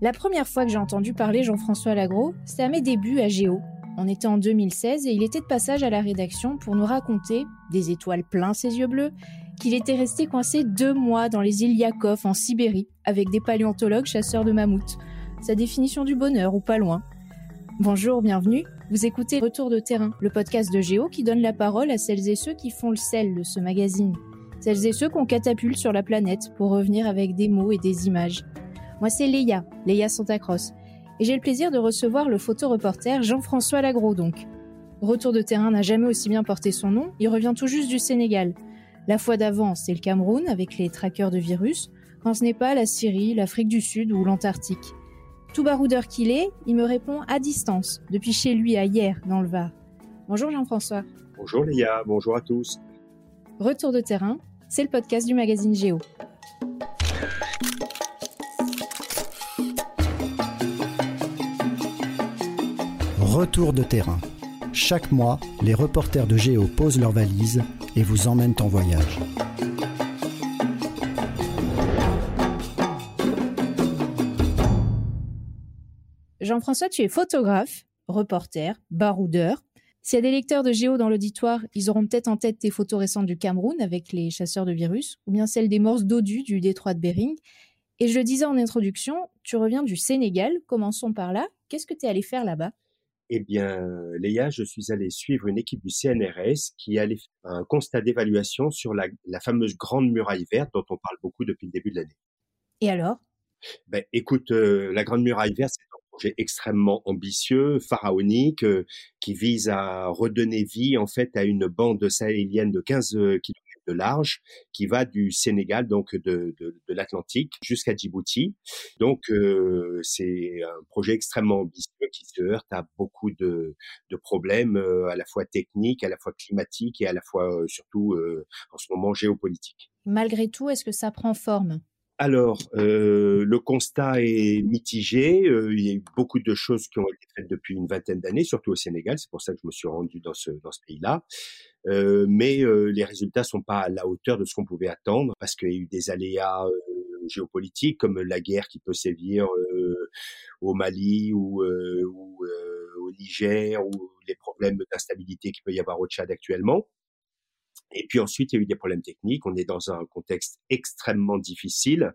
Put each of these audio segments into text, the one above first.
La première fois que j'ai entendu parler Jean-François Lagros, c'était à mes débuts à Géo. On était en 2016 et il était de passage à la rédaction pour nous raconter, des étoiles plein ses yeux bleus, qu'il était resté coincé deux mois dans les îles Yakov en Sibérie avec des paléontologues chasseurs de mammouths. Sa définition du bonheur ou pas loin. Bonjour, bienvenue. Vous écoutez Retour de terrain, le podcast de Géo qui donne la parole à celles et ceux qui font le sel de ce magazine. Celles et ceux qu'on catapulte sur la planète pour revenir avec des mots et des images. Moi, c'est Léa, Léa Santacross. Et j'ai le plaisir de recevoir le photoreporter Jean-François Lagros, donc. Retour de terrain n'a jamais aussi bien porté son nom, il revient tout juste du Sénégal. La fois d'avant, c'est le Cameroun avec les trackers de virus, quand ce n'est pas la Syrie, l'Afrique du Sud ou l'Antarctique. Tout baroudeur qu'il est, il me répond à distance, depuis chez lui à hier, dans le Var. Bonjour Jean-François. Bonjour Léa, bonjour à tous. Retour de terrain, c'est le podcast du magazine Géo. Retour de terrain. Chaque mois, les reporters de Géo posent leurs valises et vous emmènent en voyage. Jean-François, tu es photographe, reporter, baroudeur. S'il y a des lecteurs de Géo dans l'auditoire, ils auront peut-être en tête tes photos récentes du Cameroun avec les chasseurs de virus, ou bien celles des morses dodues du détroit de Bering. Et je le disais en introduction, tu reviens du Sénégal. Commençons par là. Qu'est-ce que tu es allé faire là-bas? Eh bien, Léa, je suis allé suivre une équipe du CNRS qui allait faire un constat d'évaluation sur la, fameuse grande muraille verte dont on parle beaucoup depuis le début de l'année. Et alors? Ben, Écoute, euh, la grande muraille verte, c'est un projet extrêmement ambitieux, pharaonique, euh, qui vise à redonner vie en fait à une bande sahélienne de 15 km de large qui va du Sénégal, donc de, de, de l'Atlantique, jusqu'à Djibouti. Donc euh, c'est un projet extrêmement ambitieux qui se heurte à beaucoup de, de problèmes euh, à la fois techniques, à la fois climatiques et à la fois euh, surtout en ce moment géopolitiques. Malgré tout, est-ce que ça prend forme? Alors, euh, le constat est mitigé. il y a eu beaucoup de choses qui ont été faites depuis une vingtaine d'années, surtout au Sénégal. C'est pour ça que je me suis rendu dans ce, pays-là. Euh, mais euh, les résultats sont pas à la hauteur de ce qu'on pouvait attendre parce qu'il y a eu des aléas euh, géopolitiques comme la guerre qui peut sévir au Mali ou, ou au Niger ou les problèmes d'instabilité qu'il peut y avoir au Tchad actuellement. Et puis ensuite, il y a eu des problèmes techniques. On est dans un contexte extrêmement difficile.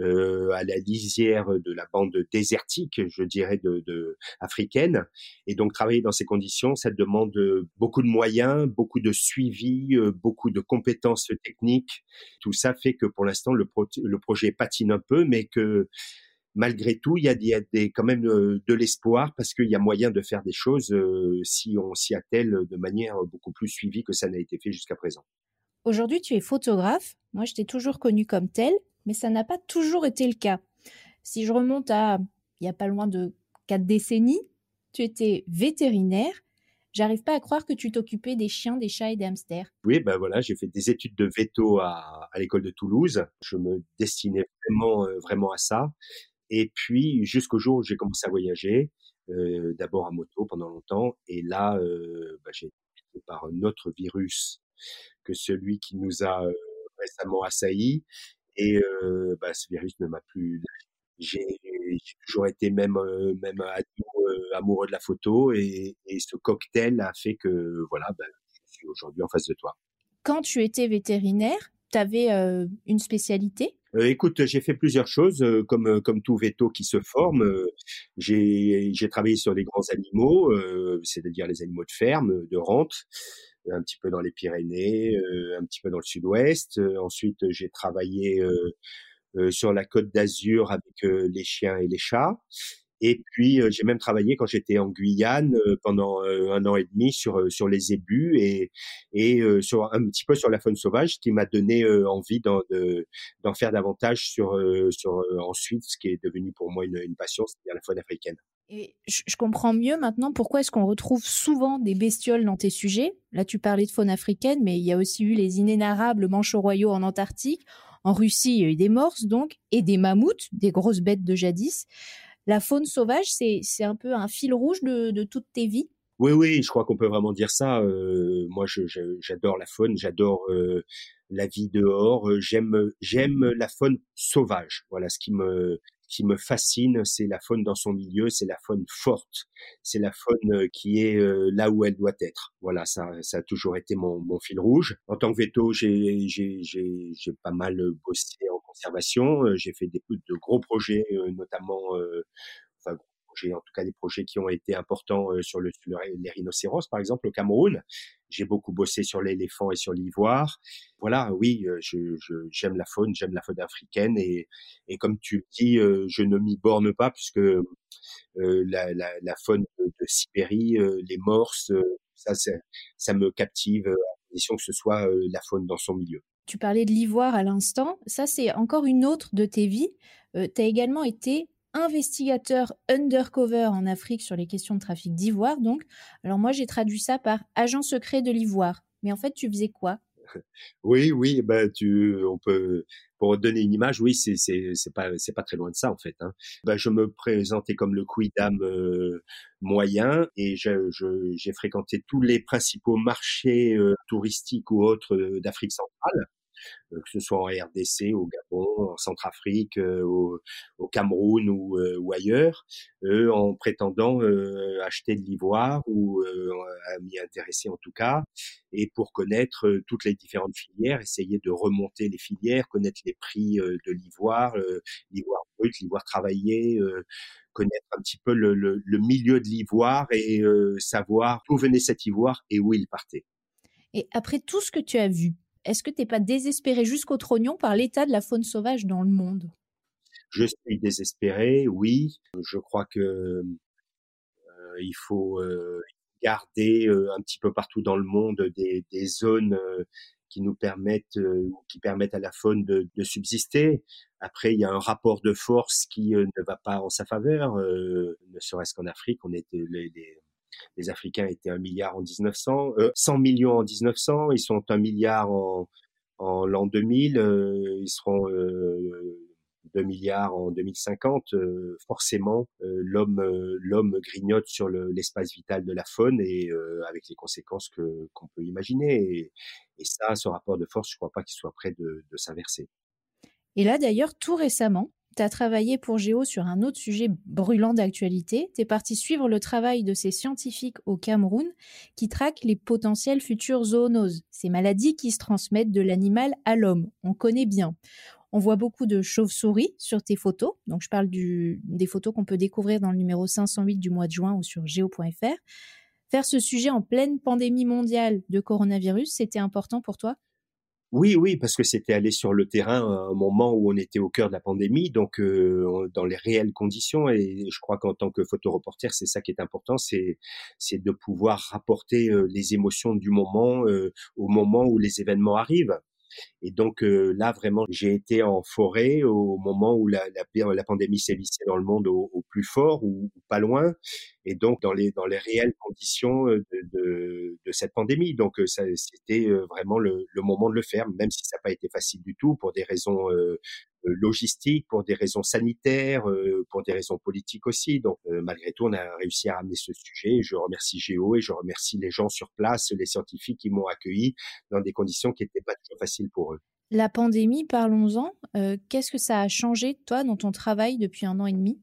Euh, à la lisière de la bande désertique, je dirais, de, de, africaine. Et donc travailler dans ces conditions, ça demande beaucoup de moyens, beaucoup de suivi, euh, beaucoup de compétences techniques. Tout ça fait que pour l'instant le, le projet patine un peu, mais que malgré tout, il y a, il y a des, quand même euh, de l'espoir parce qu'il y a moyen de faire des choses si on s'y attelle de manière beaucoup plus suivie que ça n'a été fait jusqu'à présent. Aujourd'hui, tu es photographe. Moi, je t'ai toujours connu comme tel mais ça n'a pas toujours été le cas. Si je remonte à il n'y a pas loin de quatre décennies, tu étais vétérinaire. J'arrive pas à croire que tu t'occupais des chiens, des chats et des hamsters. Oui, ben voilà, j'ai fait des études de veto à, à l'école de Toulouse. Je me destinais vraiment, euh, vraiment à ça. Et puis jusqu'au jour où j'ai commencé à voyager, euh, d'abord à moto pendant longtemps, et là, euh, ben, j'ai été par un autre virus que celui qui nous a euh, récemment assaillis. Et euh, bah, ce virus ne m'a plus j'ai toujours été même même amoureux de la photo et, et, ce cocktail a fait que voilà ben, je suis aujourd'hui en face de toi. Quand tu étais vétérinaire, tu avais euh, une spécialité? Euh, écoute, j'ai fait plusieurs choses, comme comme tout veto qui se forme. j'ai travaillé sur des grands animaux, c'est-à-dire les animaux de ferme, de rente un petit peu dans les Pyrénées, euh, un petit peu dans le sud-ouest. Euh, ensuite, j'ai travaillé euh, sur la côte d'Azur avec les chiens et les chats. Et puis j'ai même travaillé quand j'étais en Guyane pendant un an et demi sur sur les ébus et et sur un petit peu sur la faune sauvage, qui m'a donné envie d'en faire davantage sur sur ensuite ce qui est devenu pour moi une, une passion, c'est-à-dire la faune africaine. Et je comprends mieux maintenant pourquoi est-ce qu'on retrouve souvent des bestioles dans tes sujets. Là, tu parlais de faune africaine, mais il y a aussi eu les inénarrables manchots royaux en Antarctique. En Russie, il y a eu des morses, donc, et des mammouths, des grosses bêtes de jadis. La faune sauvage, c'est un peu un fil rouge de, de toutes tes vies? Oui, oui, je crois qu'on peut vraiment dire ça. moi, j'adore la faune, j'adore la vie dehors. J'aime, j'aime la faune sauvage. Voilà, ce qui me, me fascine, c'est la faune dans son milieu, c'est la faune forte, c'est la faune qui est là où elle doit être. Voilà, ça, ça a toujours été mon, fil rouge. En tant que veto, j'ai, pas mal bossé en conservation. J'ai fait des de gros projets, notamment, enfin en tout cas des projets qui ont été importants euh, sur, le, les rhinocéros, par exemple, au Cameroun. J'ai beaucoup bossé sur l'éléphant et sur l'ivoire. Voilà, oui, euh, j'aime la faune, j'aime la faune africaine et, et comme tu le dis, euh, je ne m'y borne pas puisque la, faune de, Sibérie, les morses, ça, ça me captive à condition que ce soit la faune dans son milieu. Tu parlais de l'ivoire à l'instant, ça c'est encore une autre de tes vies. tu as également été investigateur undercover en Afrique sur les questions de trafic d'ivoire. Donc, alors moi j'ai traduit ça par agent secret de l'ivoire. Mais en fait, tu faisais quoi? Oui, oui, ben tu, on peut pour donner une image, oui, c'est c'est c'est pas c'est pas très loin de ça en fait. Ben, je me présentais comme le quidam euh, moyen et j'ai fréquenté tous les principaux marchés euh, touristiques ou autres euh, d'Afrique centrale. Euh, que ce soit en RDC, au Gabon, en Centrafrique, euh, au, Cameroun ou, euh, ailleurs, en prétendant acheter de l'ivoire ou à m'y intéresser en tout cas, et pour connaître toutes les différentes filières, essayer de remonter les filières, connaître les prix de l'ivoire, l'ivoire brut, l'ivoire travaillé, connaître un petit peu le milieu de l'ivoire et savoir d'où venait cet ivoire et où il partait. Et après tout ce que tu as vu, est-ce que tu n'es pas désespéré jusqu'au trognon par l'état de la faune sauvage dans le monde? Je suis désespéré, oui. Je crois que euh, il faut euh, garder euh, un petit peu partout dans le monde des, zones qui nous permettent qui permettent à la faune de, subsister. Après, il y a un rapport de force qui ne va pas en sa faveur. ne serait-ce qu'en Afrique, on les Africains étaient un milliard en 1900, euh, 100 millions en 1900, ils sont un milliard en, en l'an 2000, euh, ils seront euh, 2 milliards en 2050. Euh, forcément, euh, l'homme l'homme grignote sur l'espace vital de la faune et avec les conséquences que qu'on peut imaginer. Et, ça, ce rapport de force, je crois pas qu'il soit prêt de s'inverser. Et là, d'ailleurs, tout récemment, tu as travaillé pour Géo sur un autre sujet brûlant d'actualité. Tu es parti suivre le travail de ces scientifiques au Cameroun qui traquent les potentielles futures zoonoses, ces maladies qui se transmettent de l'animal à l'homme. On connaît bien. On voit beaucoup de chauves-souris sur tes photos. Donc, je parle des photos qu'on peut découvrir dans le numéro 508 du mois de juin ou sur geo.fr. Faire ce sujet en pleine pandémie mondiale de coronavirus, c'était important pour toi? Oui, oui, parce que c'était aller sur le terrain à un moment où on était au cœur de la pandémie, donc euh, dans les réelles conditions. Et je crois qu'en tant que photoreporter, c'est ça qui est important, c'est c'est de pouvoir rapporter euh, les émotions du moment euh, au moment où les événements arrivent. Et donc là, vraiment, j'ai été en forêt au moment où la, la, la pandémie sévissait dans le monde au plus fort ou, pas loin, et donc dans les dans les réelles conditions de, de, de cette pandémie. Donc ça, c'était vraiment le, le, moment de le faire, même si ça n'a pas été facile du tout pour des raisons euh, logistique, pour des raisons sanitaires, euh, pour des raisons politiques aussi. Donc euh, malgré tout, on a réussi à ramener ce sujet. Je remercie Géo et je remercie les gens sur place, les scientifiques qui m'ont accueilli dans des conditions qui n'étaient pas toujours faciles pour eux. La pandémie, parlons-en. Qu'est-ce que ça a changé, toi, dans ton travail depuis un an et demi?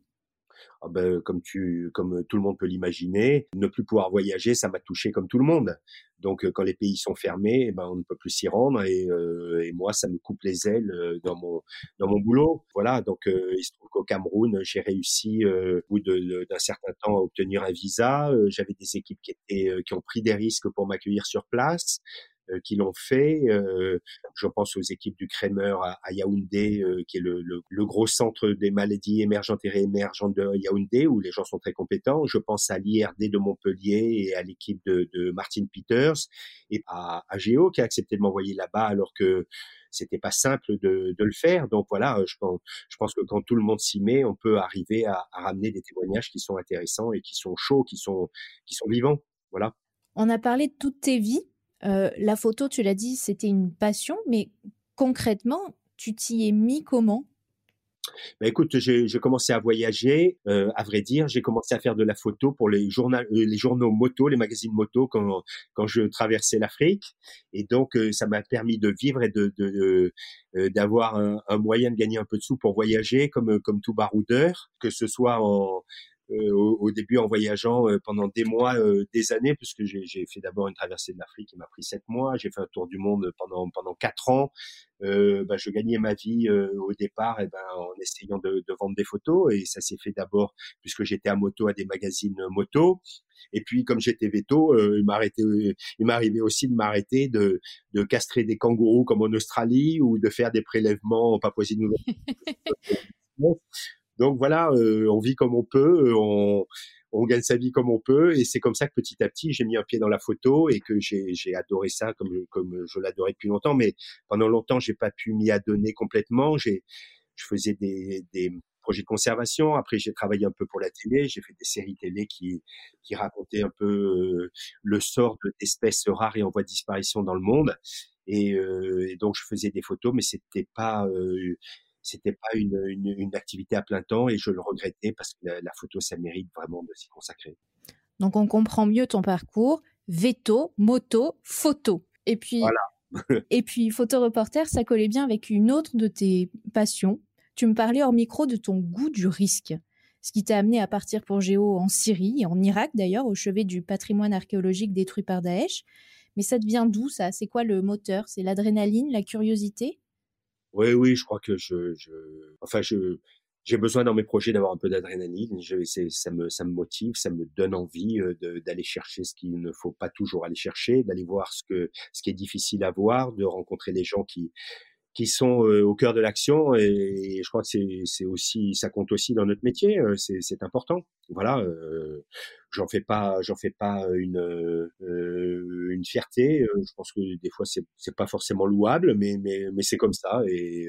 Ah ben, comme tu, comme tout le monde peut l'imaginer, ne plus pouvoir voyager, ça m'a touché comme tout le monde. Donc, quand les pays sont fermés, eh ben, on ne peut plus s'y rendre et, euh, et, moi, ça me coupe les ailes euh, dans mon dans mon boulot. Voilà. Donc, euh, il se trouve qu'au Cameroun, j'ai réussi au bout d'un certain temps à obtenir un visa. J'avais des équipes qui étaient qui ont pris des risques pour m'accueillir sur place. Euh, qui l'ont fait. Euh, je pense aux équipes du Kremer à, Yaoundé, euh, qui est le, le, gros centre des maladies émergentes et réémergentes de Yaoundé, où les gens sont très compétents. Je pense à l'IRD de Montpellier et à l'équipe de, de Martin Peters et à, à Géo qui a accepté de m'envoyer là-bas alors que c'était pas simple de, de, le faire. Donc voilà, je pense, je pense que quand tout le monde s'y met, on peut arriver à, à, ramener des témoignages qui sont intéressants et qui sont chauds, qui sont, qui sont vivants. Voilà. On a parlé de toutes tes vies. Euh, la photo, tu l'as dit, c'était une passion, mais concrètement, tu t'y es mis comment? Bah, écoute, j'ai commencé à voyager, euh, à vrai dire, j'ai commencé à faire de la photo pour les, journaux, euh, les journaux moto, les magazines moto quand, quand je traversais l'Afrique. Et donc, ça m'a permis de vivre et de d'avoir un, un, moyen de gagner un peu de sous pour voyager, comme comme tout baroudeur, que ce soit en euh, au, début en voyageant euh, pendant des mois, euh, des années, puisque j'ai fait d'abord une traversée de l'Afrique qui m'a pris sept mois. J'ai fait un tour du monde pendant pendant quatre ans. Bah, je gagnais ma vie au départ et eh ben, en essayant de, de, vendre des photos et ça s'est fait d'abord puisque j'étais à moto à des magazines moto et puis comme j'étais veto euh, il m'arrivait aussi de m'arrêter de, de castrer des kangourous comme en Australie ou de faire des prélèvements en Papouasie-Nouvelle Donc voilà, euh, on vit comme on peut, euh, on, on gagne sa vie comme on peut, et c'est comme ça que petit à petit j'ai mis un pied dans la photo et que j'ai adoré ça comme comme je l'adorais depuis longtemps. Mais pendant longtemps j'ai pas pu m'y adonner complètement. J'ai je faisais des, des projets de conservation. Après, j'ai travaillé un peu pour la télé. J'ai fait des séries télé qui, qui racontaient un peu euh, le sort d'espèces rares et en voie de disparition dans le monde. Et, et, donc, je faisais des photos, mais c'était pas c'était pas une, une, une, activité à plein temps et je le regrettais parce que la, photo, ça mérite vraiment de s'y consacrer. Donc on comprend mieux ton parcours. Veto, moto, photo. Et puis, voilà. et puis photo reporter, ça collait bien avec une autre de tes passions. Tu me parlais hors micro de ton goût du risque, ce qui t'a amené à partir pour Géo en Syrie et en Irak d'ailleurs, au chevet du patrimoine archéologique détruit par Daesh. Mais ça devient d'où ça? C'est quoi le moteur? C'est l'adrénaline, la curiosité? Oui, oui, je crois que je, je enfin, je, j'ai besoin dans mes projets d'avoir un peu d'adrénaline. Ça me, ça me motive, ça me donne envie d'aller chercher ce qu'il ne faut pas toujours aller chercher, d'aller voir ce que, ce qui est difficile à voir, de rencontrer des gens qui, qui sont au cœur de l'action et, je crois que c'est aussi ça compte aussi dans notre métier c'est c'est important. Voilà euh, j'en fais pas j'en fais pas une euh, une fierté je pense que des fois c'est c'est pas forcément louable mais mais mais c'est comme ça et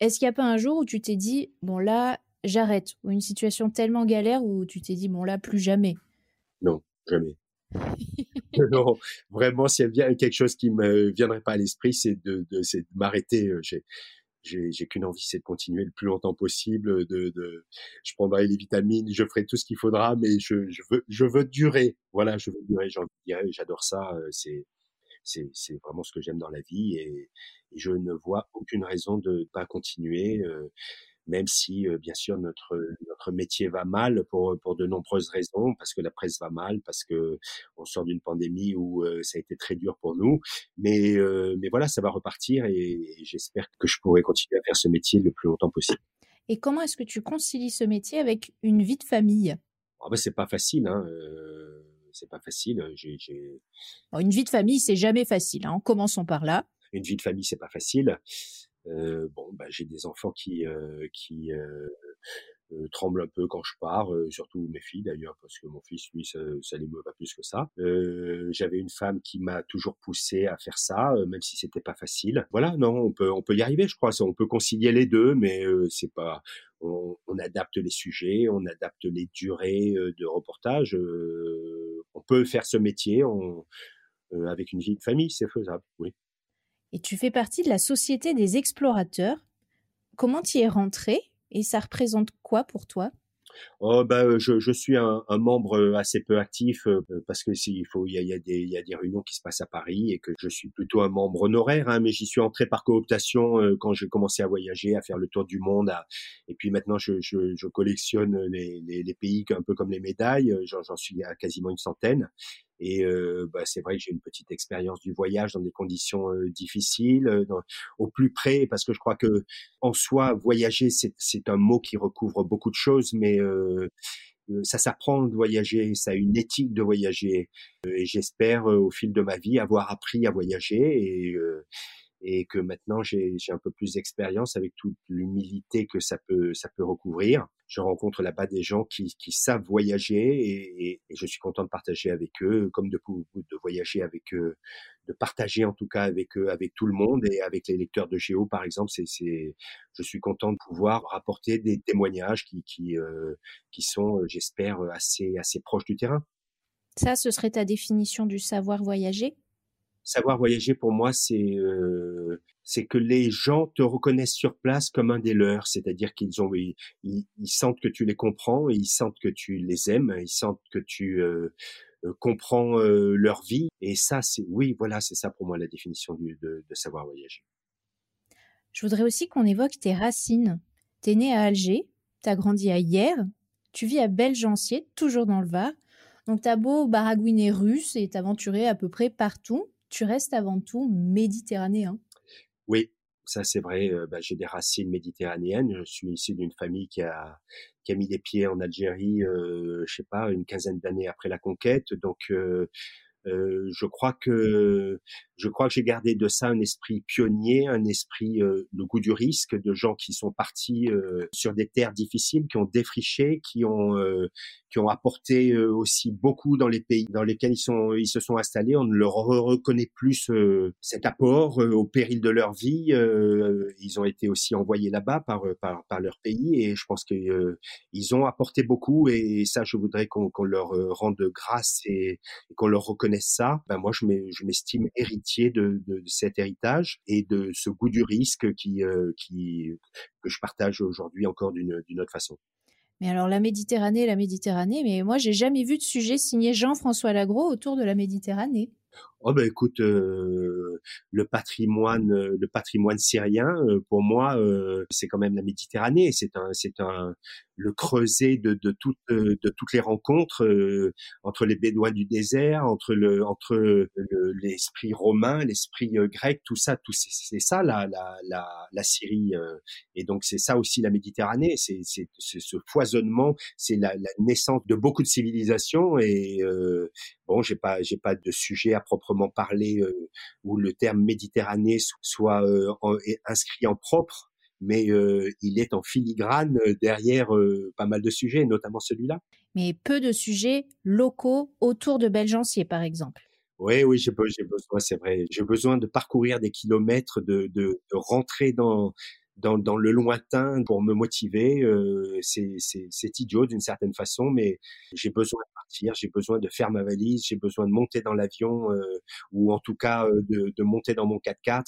est-ce qu'il y a pas un jour où tu t'es dit bon là j'arrête ou une situation tellement galère où tu t'es dit bon là plus jamais? Non jamais non, vraiment, s'il y a quelque chose qui me viendrait pas à l'esprit, c'est de, m'arrêter. Euh, j'ai, j'ai, qu'une envie, c'est de continuer le plus longtemps possible. De, de, je prendrai les vitamines, je ferai tout ce qu'il faudra, mais je, veux, je veux durer. Voilà, je veux durer. J'adore ça. Euh, c'est, c'est, c'est vraiment ce que j'aime dans la vie et, je ne vois aucune raison de ne pas continuer. Euh, même si bien sûr notre notre métier va mal pour pour de nombreuses raisons, parce que la presse va mal, parce que on sort d'une pandémie où ça a été très dur pour nous, mais mais voilà, ça va repartir et, j'espère que je pourrai continuer à faire ce métier le plus longtemps possible. Et comment est-ce que tu concilies ce métier avec une vie de famille? Oh ben c'est pas facile, hein. Euh, c'est pas facile. J'ai, une vie de famille, c'est jamais facile. Hein. Commençons par là. Une vie de famille, c'est pas facile. Euh, bon, bah, j'ai des enfants qui euh, qui euh, euh, tremblent un peu quand je pars, surtout mes filles d'ailleurs, parce que mon fils, lui, ça, ça l'émeut pas plus que ça. J'avais une femme qui m'a toujours poussé à faire ça, même si c'était pas facile. Voilà, non, on peut on peut y arriver, je crois. On peut concilier les deux, mais c'est pas. On, on, adapte les sujets, on adapte les durées de reportage. on peut faire ce métier on, avec une vie de famille, c'est faisable, oui et tu fais partie de la Société des explorateurs. Comment tu y es rentré et ça représente quoi pour toi? Oh ben je, suis un, membre assez peu actif parce que s'il faut il y a, des, réunions qui se passent à Paris et que je suis plutôt un membre honoraire hein, mais j'y suis entré par cooptation quand j'ai commencé à voyager à faire le tour du monde et puis maintenant je, collectionne les, pays un peu comme les médailles j'en suis à quasiment une centaine et euh, bah, c'est vrai que j'ai une petite expérience du voyage dans des conditions difficiles, au plus près, parce que je crois que en soi, voyager, c'est un mot qui recouvre beaucoup de choses, mais ça s'apprend de voyager, ça a une éthique de voyager. Et j'espère, au fil de ma vie, avoir appris à voyager et que maintenant j'ai un peu plus d'expérience avec toute l'humilité que ça peut recouvrir. Je rencontre là-bas des gens qui, savent voyager et, je suis content de partager avec eux, comme de, voyager avec eux, de partager en tout cas avec eux, avec tout le monde et avec les lecteurs de Géo par exemple. C'est, je suis content de pouvoir rapporter des témoignages qui, euh, sont, j'espère, assez, assez proches du terrain. Ça, ce serait ta définition du savoir voyager? Savoir voyager pour moi, c'est euh, c'est que les gens te reconnaissent sur place comme un des leurs, c'est-à-dire qu'ils ont ils, ils, sentent que tu les comprends, ils sentent que tu les aimes, ils sentent que tu euh, euh, comprends euh, leur vie. Et ça, c'est oui, voilà, c'est ça pour moi la définition de, de savoir voyager. Je voudrais aussi qu'on évoque tes racines. T'es né à Alger, t'as grandi à Hier, tu vis à Belgencier, toujours dans le Var. Donc t'as beau baragouiner russe et t'aventurer à peu près partout, tu restes avant tout méditerranéen? Oui, ça c'est vrai. Bah, j'ai des racines méditerranéennes. Je suis issu d'une famille qui a qui a mis les pieds en Algérie, euh, je sais pas, une quinzaine d'années après la conquête. Donc je crois que je crois que j'ai gardé de ça un esprit pionnier, un esprit euh, le goût du risque, de gens qui sont partis euh, sur des terres difficiles, qui ont défriché, qui ont euh, qui ont apporté aussi beaucoup dans les pays dans lesquels ils sont ils se sont installés. On ne leur reconnaît plus cet apport au péril de leur vie. ils ont été aussi envoyés là-bas par, par par leur pays et je pense que ils ont apporté beaucoup et ça je voudrais qu'on leur rende grâce et, et qu'on leur reconnaisse ça. Ben moi je m'estime héritier de, cet héritage et de ce goût du risque qui, euh, que je partage aujourd'hui encore d'une autre façon. Mais alors la Méditerranée, la Méditerranée, mais moi j'ai jamais vu de sujet signé Jean-François Lagros autour de la Méditerranée. Oh ben écoute, euh, le patrimoine, le patrimoine syrien, euh, pour moi, c'est quand même la Méditerranée. C'est un, c'est un, le creuset de, de, toutes euh, de toutes les rencontres euh, entre les Bédouins du désert, entre le entre l'esprit romain, l'esprit euh, grec, tout ça, tout c'est ça la, la, la, la Syrie et donc c'est ça aussi la Méditerranée, c'est ce foisonnement, c'est la, la, naissance de beaucoup de civilisations. Et bon j'ai pas j'ai pas de sujet à proprement parler où le terme Méditerranée soit inscrit en propre mais il est en filigrane derrière pas mal de sujets, notamment celui-là. Mais peu de sujets locaux autour de Belgencier, par exemple. Oui, oui, j'ai besoin, c'est vrai, j'ai besoin de parcourir des kilomètres, de, de, de rentrer dans, dans, dans, le lointain pour me motiver. Euh, c'est idiot d'une certaine façon, mais j'ai besoin de partir, j'ai besoin de faire ma valise, j'ai besoin de monter dans l'avion euh, ou en tout cas de, de monter dans mon 4x4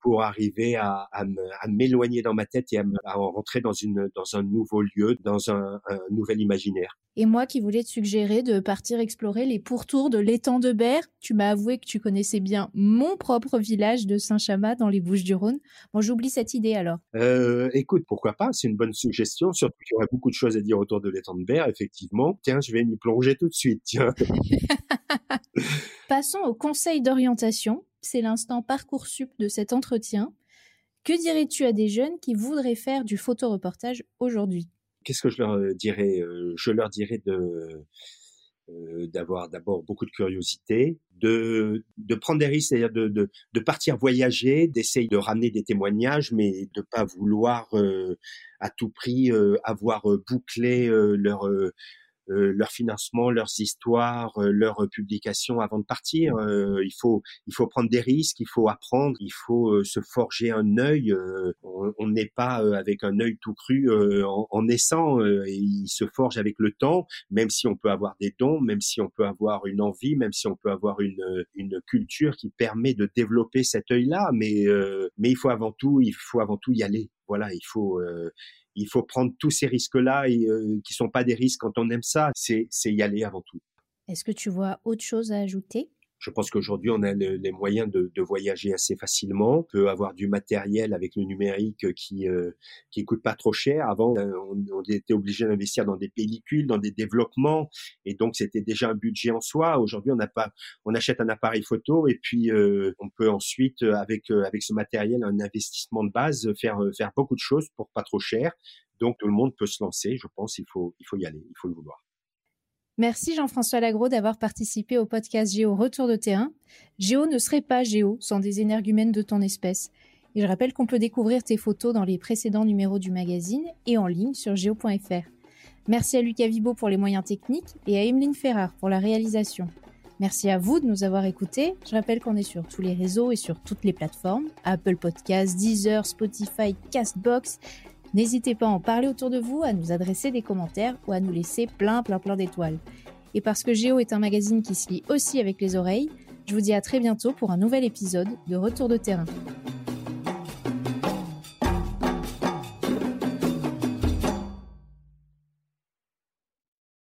pour arriver à, à m'éloigner dans ma tête et à, à, rentrer dans, une, dans un nouveau lieu, dans un, un, nouvel imaginaire. Et moi qui voulais te suggérer de partir explorer les pourtours de l'étang de Berre, tu m'as avoué que tu connaissais bien mon propre village de Saint-Chamas dans les Bouches-du-Rhône. Bon, j'oublie cette idée alors. Euh, écoute, pourquoi pas C'est une bonne suggestion, surtout qu'il y aurait beaucoup de choses à dire autour de l'étang de Berre, effectivement. Tiens, je vais m'y plonger tout de suite, tiens. Passons au conseil d'orientation c'est l'instant Parcoursup de cet entretien. Que dirais-tu à des jeunes qui voudraient faire du photoreportage aujourd'hui? Qu'est-ce que je leur euh, dirais euh, Je leur dirais euh, d'avoir d'abord beaucoup de curiosité, de, prendre des risques, c'est-à-dire de, partir voyager, d'essayer de ramener des témoignages, mais de pas vouloir à tout prix avoir bouclé leur euh, leur financement, leurs histoires, euh, leurs publications avant de partir. Euh, il faut il faut prendre des risques, il faut apprendre, il faut se forger un œil. on n'est pas avec un œil tout cru en, en, naissant. et il se forge avec le temps, même si on peut avoir des dons, même si on peut avoir une envie, même si on peut avoir une une culture qui permet de développer cet œil-là. Mais mais il faut avant tout il faut avant tout y aller. Voilà, il faut il faut prendre tous ces risques-là et euh, qui sont pas des risques quand on aime ça. C'est y aller avant tout. Est-ce que tu vois autre chose à ajouter? Je pense qu'aujourd'hui, on a les moyens de, de, voyager assez facilement. On peut avoir du matériel avec le numérique qui euh, qui coûte pas trop cher. Avant, euh, on, était obligé d'investir dans des pellicules, dans des développements, et donc c'était déjà un budget en soi. Aujourd'hui, on n'a pas, on achète un appareil photo et puis euh, on peut ensuite, avec avec ce matériel, un investissement de base, faire faire beaucoup de choses pour pas trop cher. Donc tout le monde peut se lancer. Je pense il faut il faut y aller, il faut le vouloir. Merci Jean-François Lagros d'avoir participé au podcast Géo Retour de terrain. Géo ne serait pas Géo sans des énergumènes de ton espèce. Et je rappelle qu'on peut découvrir tes photos dans les précédents numéros du magazine et en ligne sur géo.fr. Merci à Lucas Vibo pour les moyens techniques et à Emeline Ferrard pour la réalisation. Merci à vous de nous avoir écoutés. Je rappelle qu'on est sur tous les réseaux et sur toutes les plateformes Apple Podcasts, Deezer, Spotify, Castbox. N'hésitez pas à en parler autour de vous, à nous adresser des commentaires ou à nous laisser plein plein plein d'étoiles. Et parce que Géo est un magazine qui se lit aussi avec les oreilles, Je vous dis à très bientôt pour un nouvel épisode de Retour de terrain.